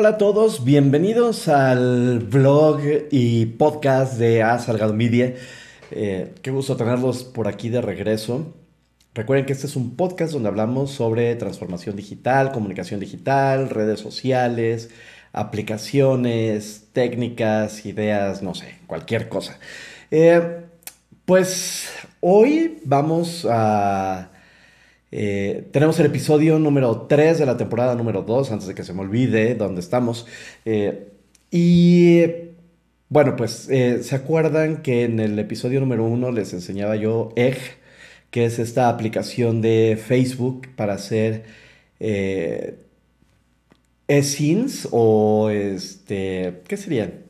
Hola a todos, bienvenidos al blog y podcast de A Salgado Media. Eh, qué gusto tenerlos por aquí de regreso. Recuerden que este es un podcast donde hablamos sobre transformación digital, comunicación digital, redes sociales, aplicaciones, técnicas, ideas, no sé, cualquier cosa. Eh, pues hoy vamos a eh, tenemos el episodio número 3 de la temporada número 2, antes de que se me olvide dónde estamos. Eh, y bueno, pues eh, se acuerdan que en el episodio número 1 les enseñaba yo Egg, que es esta aplicación de Facebook para hacer e-scenes o este, ¿qué serían?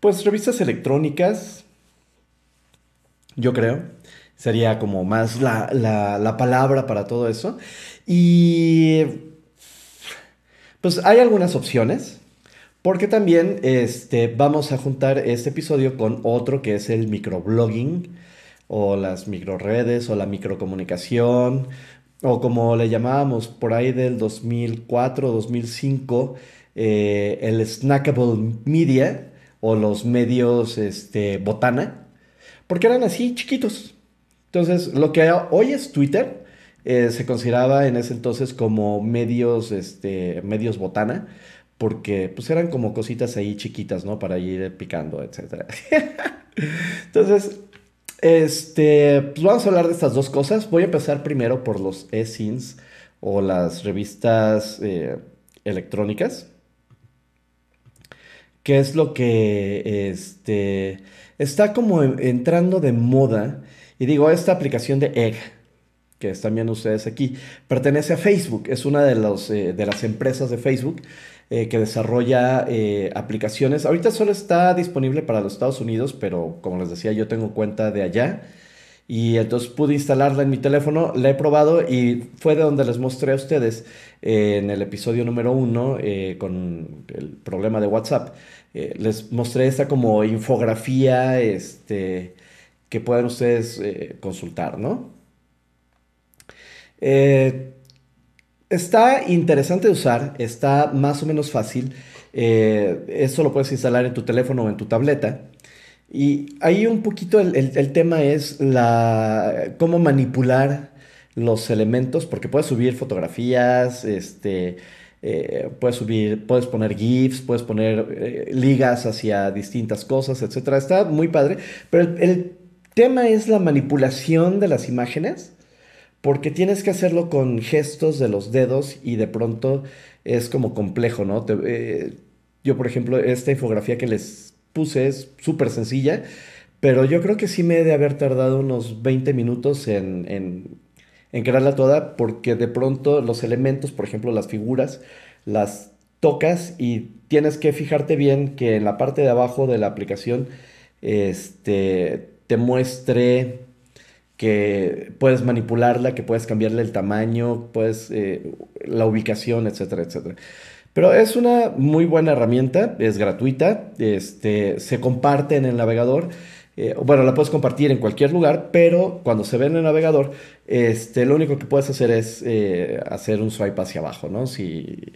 Pues revistas electrónicas, yo creo sería como más la, palabra para todo eso. Y pues hay algunas opciones. Porque también este, vamos a juntar este episodio con otro que es el microblogging o las microredes o la microcomunicación o como le llamábamos por ahí del 2004 2005 eh, el snackable media o los medios este, botana porque eran así chiquitos entonces, lo que hoy es Twitter, eh, se consideraba en ese entonces como medios, este, medios botana, porque pues eran como cositas ahí chiquitas, ¿no? Para ir picando, etc. entonces, este, pues vamos a hablar de estas dos cosas. Voy a empezar primero por los e-zines o las revistas eh, electrónicas. ¿Qué es lo que este, está como entrando de moda y digo, esta aplicación de Egg, que están viendo ustedes aquí, pertenece a Facebook. Es una de, los, eh, de las empresas de Facebook eh, que desarrolla eh, aplicaciones. Ahorita solo está disponible para los Estados Unidos, pero como les decía, yo tengo cuenta de allá. Y entonces pude instalarla en mi teléfono, la he probado y fue de donde les mostré a ustedes en el episodio número uno con el problema de WhatsApp. les mostré esta como infografía, este, que puedan ustedes eh, consultar, ¿no? Eh, está interesante de usar, está más o menos fácil. Eh, esto lo puedes instalar en tu teléfono o en tu tableta. Y ahí un poquito el, tema es la, cómo manipular los elementos, porque puedes subir fotografías, este, puedes subir, puedes poner GIFs, puedes poner ligas hacia distintas cosas, etc. Está muy padre, pero el, tema es la manipulación de las imágenes, porque tienes que hacerlo con gestos de los dedos y de pronto es como complejo, ¿no? Eh, yo, por ejemplo, esta infografía que les puse es súper sencilla, pero yo creo que sí me he de haber tardado unos 20 minutos en, en, en crearla toda, porque de pronto los elementos, por ejemplo, las figuras, las tocas y tienes que fijarte bien que en la parte de abajo de la aplicación, este, te muestre que puedes manipularla, que puedes cambiarle el tamaño, puedes, eh, la ubicación, etcétera, etcétera. Pero es una muy buena herramienta, es gratuita, este, se comparte en el navegador. Eh, bueno, la puedes compartir en cualquier lugar, pero cuando se ve en el navegador, este, lo único que puedes hacer es eh, hacer un swipe hacia abajo, ¿no? Si,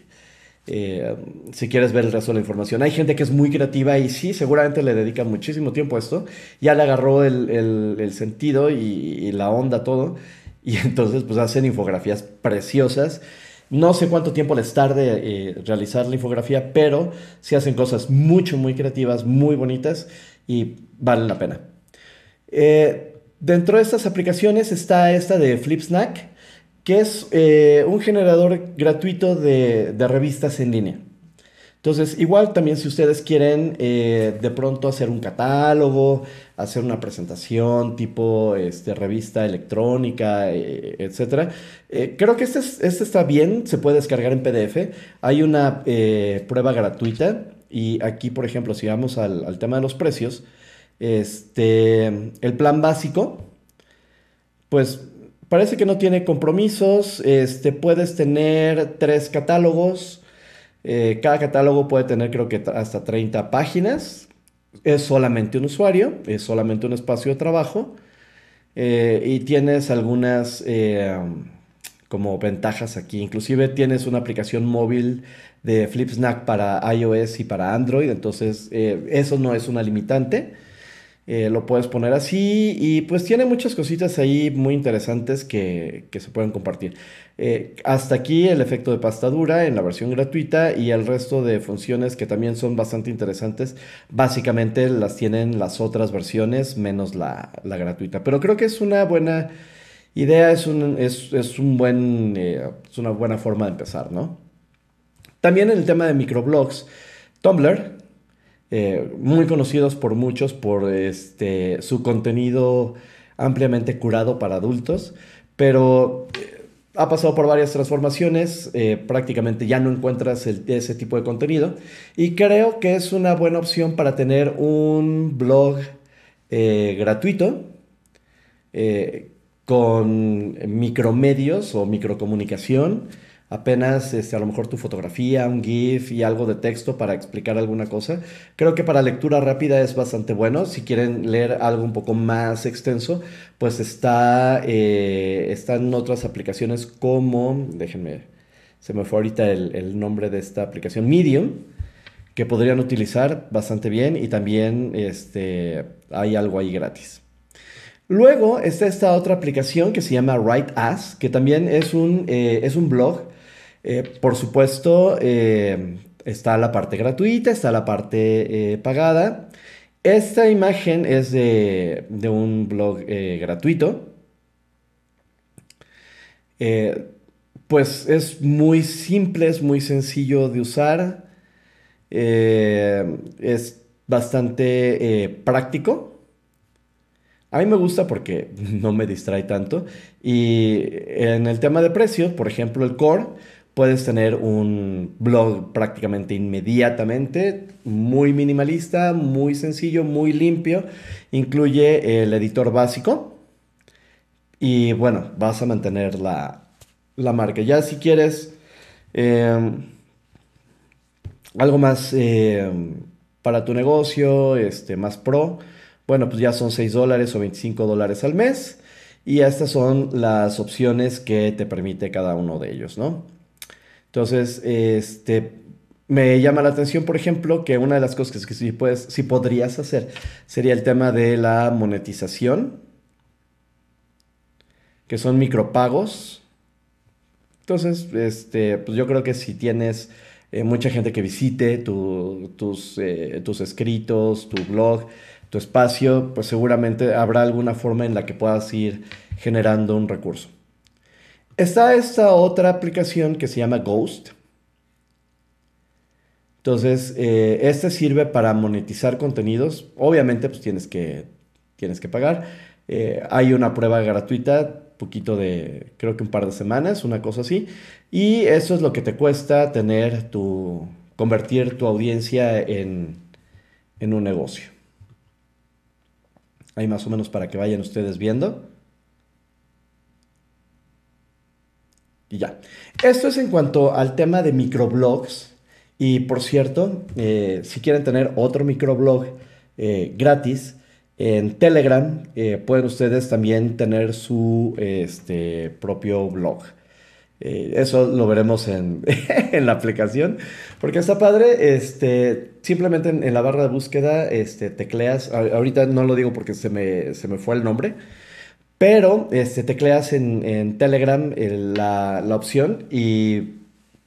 eh, si quieres ver el resto de la información. Hay gente que es muy creativa y sí, seguramente le dedica muchísimo tiempo a esto. Ya le agarró el, sentido y, la onda, todo. Y entonces pues hacen infografías preciosas. No sé cuánto tiempo les tarde eh, realizar la infografía, pero sí hacen cosas mucho, muy creativas, muy bonitas y valen la pena. Eh, dentro de estas aplicaciones está esta de FlipSnack que es eh, un generador gratuito de, revistas en línea. Entonces, igual también si ustedes quieren eh, de pronto hacer un catálogo, hacer una presentación tipo este, revista electrónica, eh, etc. creo que este, este, está bien, se puede descargar en PDF. Hay una prueba gratuita y aquí, por ejemplo, si vamos al, al tema de los precios, este, el plan básico, pues Parece que no tiene compromisos. Este, puedes tener tres catálogos. Eh, cada catálogo puede tener creo que hasta 30 páginas. Es solamente un usuario, es solamente un espacio de trabajo. Eh, y tienes algunas, eh, como ventajas aquí. Inclusive tienes una aplicación móvil de FlipSnack para iOS y para Android, entonces eso no es una limitante. Eh, lo puedes poner así y pues tiene muchas cositas ahí muy interesantes que, se pueden compartir. Eh, hasta aquí el efecto de pasta dura en la versión gratuita y el resto de funciones que también son bastante interesantes, básicamente las tienen las otras versiones menos la, gratuita. Pero creo que es una buena idea, es, un, es, un buen, eh, es una buena forma de empezar, ¿no? También en el tema de microblogs, Tumblr eh, muy conocidos por muchos por este, su contenido ampliamente curado para adultos, pero eh, ha pasado por varias transformaciones, eh, prácticamente ya no encuentras ese tipo de contenido y creo que es una buena opción para tener un blog gratuito con micromedios o microcomunicación apenas este, a lo mejor tu fotografía, un GIF y algo de texto para explicar alguna cosa. Creo que para lectura rápida es bastante bueno. Si quieren leer algo un poco más extenso, pues está, eh, otras aplicaciones como, déjenme, se me fue ahorita el, el nombre de esta aplicación, Medium que podrían utilizar bastante bien y también este, hay algo ahí gratis. Luego está esta otra aplicación que se llama Write As, que también es un, eh, es un blog eh, por supuesto, eh, está la parte gratuita, está la parte eh, pagada. Esta imagen es de, un blog gratuito. pues es muy simple, es muy sencillo de usar. es bastante práctico. A mí me gusta porque no me distrae tanto. Y en el tema de precio, por ejemplo, el core puedes tener un blog prácticamente inmediatamente, muy minimalista, muy sencillo, muy limpio. Incluye el editor básico y bueno, vas a mantener la, marca. Ya si quieres em, algo más em, para tu negocio, este, más pro, bueno, pues ya son 6 dólares o 25 dólares al mes. Y estas son las opciones que te permite cada uno de ellos, ¿no? Entonces, este, me llama la atención, por ejemplo, que una de las cosas que sí, puedes, sí podrías hacer sería el tema de la monetización, que son micropagos. Entonces, este, pues yo creo que si tienes eh, mucha gente que visite tus, eh, tus escritos, tu blog, tu espacio, pues seguramente habrá alguna forma en la que puedas ir generando un recurso. Está esta otra aplicación que se llama Ghost. Entonces, eh, este sirve para monetizar contenidos. Obviamente, pues tienes que, tienes que pagar. Eh, hay una prueba gratuita, poquito de, creo que un par de semanas, una cosa así. Y eso es lo que te cuesta tener tu, convertir tu audiencia en, en un negocio. Ahí más o menos para que vayan ustedes viendo. Y ya. Esto es en cuanto al tema de microblogs. Y por cierto, eh, si quieren tener otro microblog eh, gratis, en Telegram eh, pueden ustedes también tener su este, propio blog. eso lo veremos en, la aplicación, porque está padre. Este, simplemente en, la barra de búsqueda este, tecleas. ahorita no lo digo porque se me, se me fue el nombre. Pero este, tecleas en, en Telegram la, opción y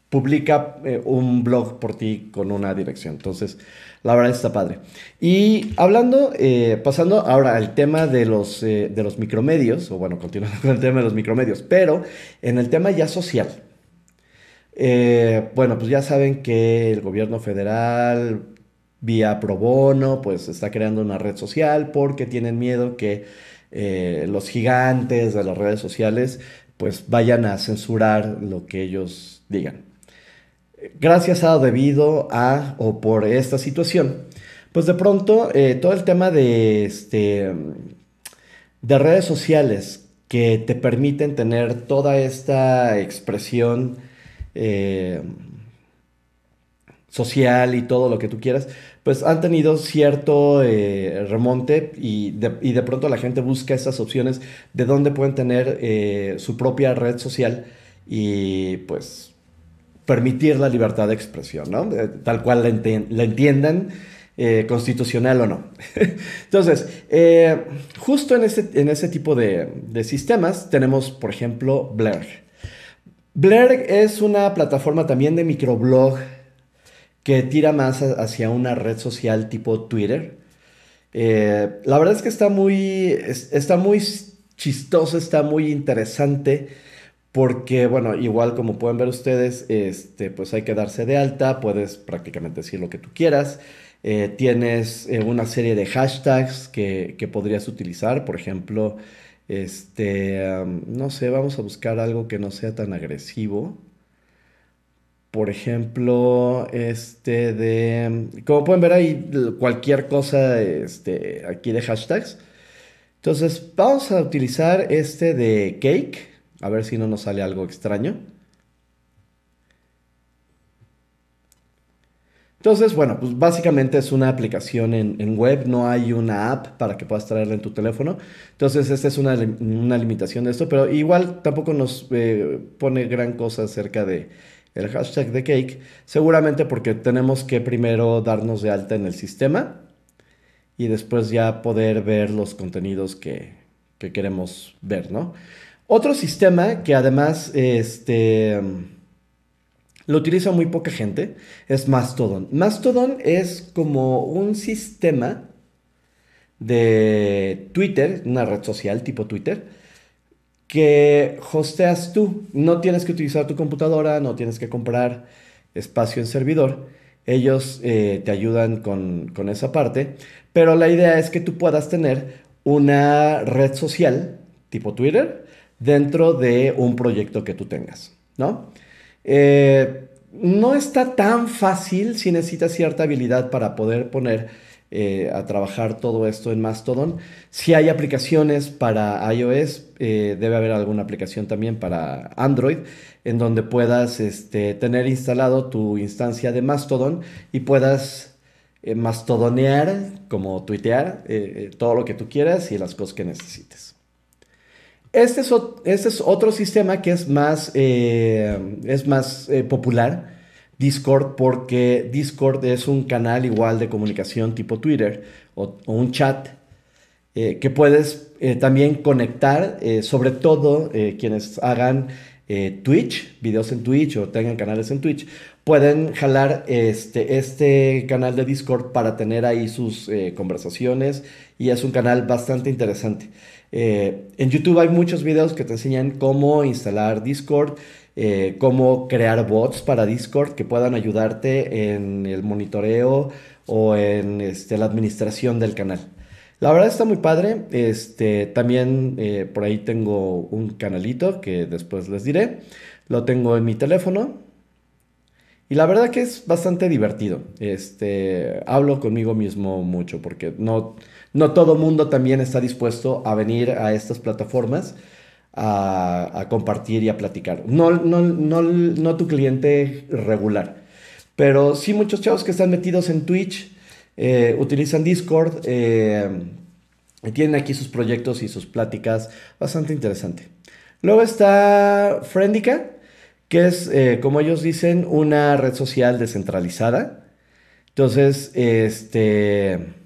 publica eh, un blog por ti con una dirección. Entonces, la verdad está padre. Y hablando, eh, pasando ahora al tema de los, eh, de los micromedios, o bueno, continuando con el tema de los micromedios, pero en el tema ya social. bueno, pues ya saben que el gobierno federal, vía pro bono, pues está creando una red social porque tienen miedo que eh, los gigantes de las redes sociales pues vayan a censurar lo que ellos digan. Gracias a debido a o por esta situación, pues de pronto eh, todo el tema de, este, de redes sociales que te permiten tener toda esta expresión eh, social y todo lo que tú quieras, pues han tenido cierto eh, remonte y de, pronto la gente busca estas opciones de dónde pueden tener eh, su propia red social y pues permitir la libertad de expresión, ¿no? Tal cual la, entiendan, eh, constitucional o no. Entonces, eh, justo en ese, en ese tipo de, de, sistemas tenemos, por ejemplo, Blur. Blur es una plataforma también de microblog que tira más hacia una red social tipo Twitter. Eh, la verdad es que está muy, está muy chistoso, está muy interesante. Porque, bueno, igual como pueden ver ustedes, este, pues hay que darse de alta, puedes prácticamente decir lo que tú quieras. Eh, tienes eh, una serie de hashtags que, podrías utilizar, por ejemplo, este, no sé, vamos a buscar algo que no sea tan agresivo. Por ejemplo, este de, como pueden ver ahí, cualquier cosa este, aquí de hashtags. Entonces, vamos a utilizar este de cake. A ver si no nos sale algo extraño. Entonces, bueno, pues básicamente es una aplicación en, web, no hay una app para que puedas traerla en tu teléfono. Entonces, esta es una, limitación de esto, pero igual tampoco nos eh, pone gran cosa acerca de el hashtag de cake, seguramente porque tenemos que primero darnos de alta en el sistema y después ya poder ver los contenidos que, que queremos ver, ¿no? Otro sistema que además este, lo utiliza muy poca gente es Mastodon. Mastodon es como un sistema de Twitter, una red social tipo Twitter, que hosteas tú. No tienes que utilizar tu computadora, no tienes que comprar espacio en servidor. Ellos eh, te ayudan con, con esa parte, pero la idea es que tú puedas tener una red social tipo Twitter dentro de un proyecto que tú tengas, ¿no? Eh, no está tan fácil si necesitas cierta habilidad para poder poner eh, a trabajar todo esto en Mastodon. Si hay aplicaciones para iOS, eh, debe haber alguna aplicación también para Android, en donde puedas este, tener instalado tu instancia de Mastodon y puedas mastodonear, como tuitear, todo lo que tú quieras y las cosas que necesites. Este es, este es otro sistema que es más, eh, es más eh, popular, Discord, porque Discord es un canal igual de comunicación tipo Twitter o, un chat eh, que puedes también conectar, sobre todo quienes hagan Twitch, videos en Twitch o tengan canales en Twitch, pueden jalar este, este canal de Discord para tener ahí sus conversaciones y es un canal bastante interesante. Eh, en YouTube hay muchos videos que te enseñan cómo instalar Discord, eh, cómo crear bots para Discord que puedan ayudarte en el monitoreo o en este, la administración del canal. La verdad está muy padre. Este, también eh, por ahí tengo un canalito que después les diré. Lo tengo en mi teléfono. Y la verdad que es bastante divertido. Este, hablo conmigo mismo mucho porque no, no todo mundo también está dispuesto a venir a estas plataformas a, compartir y a platicar. No, no, no, tu cliente regular, pero sí muchos chavos que están metidos en Twitch, eh, utilizan Discord, eh, tienen aquí sus proyectos y sus pláticas, bastante interesante. Luego está Friendica, que es, eh, como ellos dicen, una red social descentralizada. Entonces, este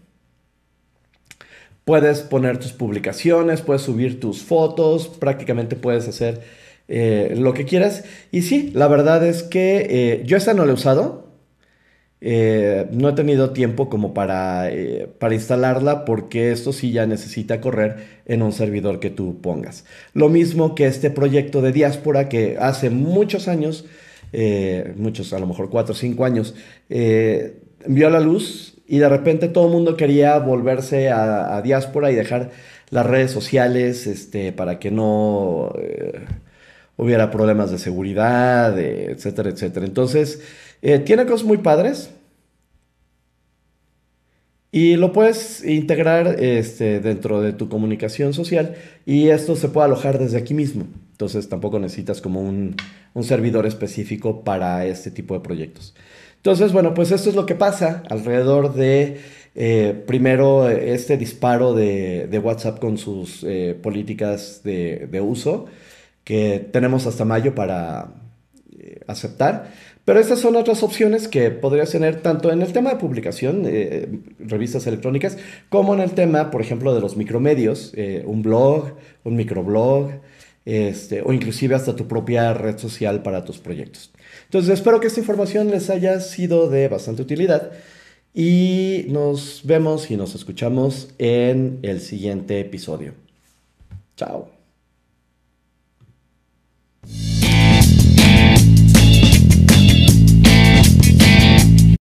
Puedes poner tus publicaciones, puedes subir tus fotos, prácticamente puedes hacer eh, lo que quieras. Y sí, la verdad es que eh, yo esta no la he usado. Eh, no he tenido tiempo como para, para instalarla porque esto sí ya necesita correr en un servidor que tú pongas. Lo mismo que este proyecto de diáspora que hace muchos años, muchos a lo mejor 4 o 5 años, vio la luz y de repente todo el mundo quería volverse a, diáspora y dejar las redes sociales este, para que no eh, hubiera problemas de seguridad, etcétera, etcétera. Entonces, eh, tiene cosas muy padres. Y lo puedes integrar este, dentro de tu comunicación social y esto se puede alojar desde aquí mismo. Entonces tampoco necesitas como un, un servidor específico para este tipo de proyectos. Entonces, bueno, pues esto es lo que pasa alrededor de, eh, primero, este disparo de, WhatsApp con sus eh, políticas de, uso, que tenemos hasta mayo para eh, aceptar. Pero estas son otras opciones que podrías tener tanto en el tema de publicación, revistas electrónicas, como en el tema, por ejemplo, de los micromedios, un blog, un microblog, este, o inclusive hasta tu propia red social para tus proyectos. Entonces espero que esta información les haya sido de bastante utilidad y nos vemos y nos escuchamos en el siguiente episodio. Chao.